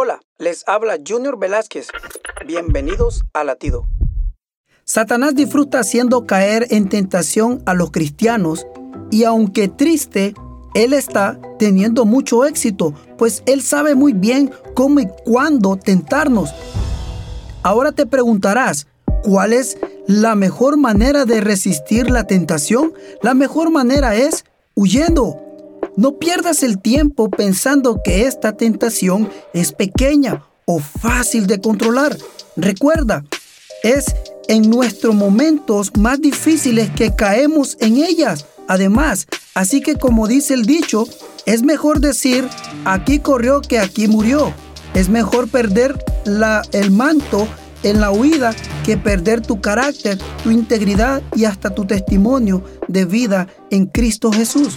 Hola, les habla Junior Velázquez. Bienvenidos a Latido. Satanás disfruta haciendo caer en tentación a los cristianos y aunque triste, él está teniendo mucho éxito, pues él sabe muy bien cómo y cuándo tentarnos. Ahora te preguntarás, ¿cuál es la mejor manera de resistir la tentación? La mejor manera es huyendo. No pierdas el tiempo pensando que esta tentación es pequeña o fácil de controlar. Recuerda, es en nuestros momentos más difíciles que caemos en ellas. Además, así que como dice el dicho, es mejor decir, aquí corrió que aquí murió. Es mejor perder el manto en la huida que perder tu carácter, tu integridad y hasta tu testimonio de vida en Cristo Jesús.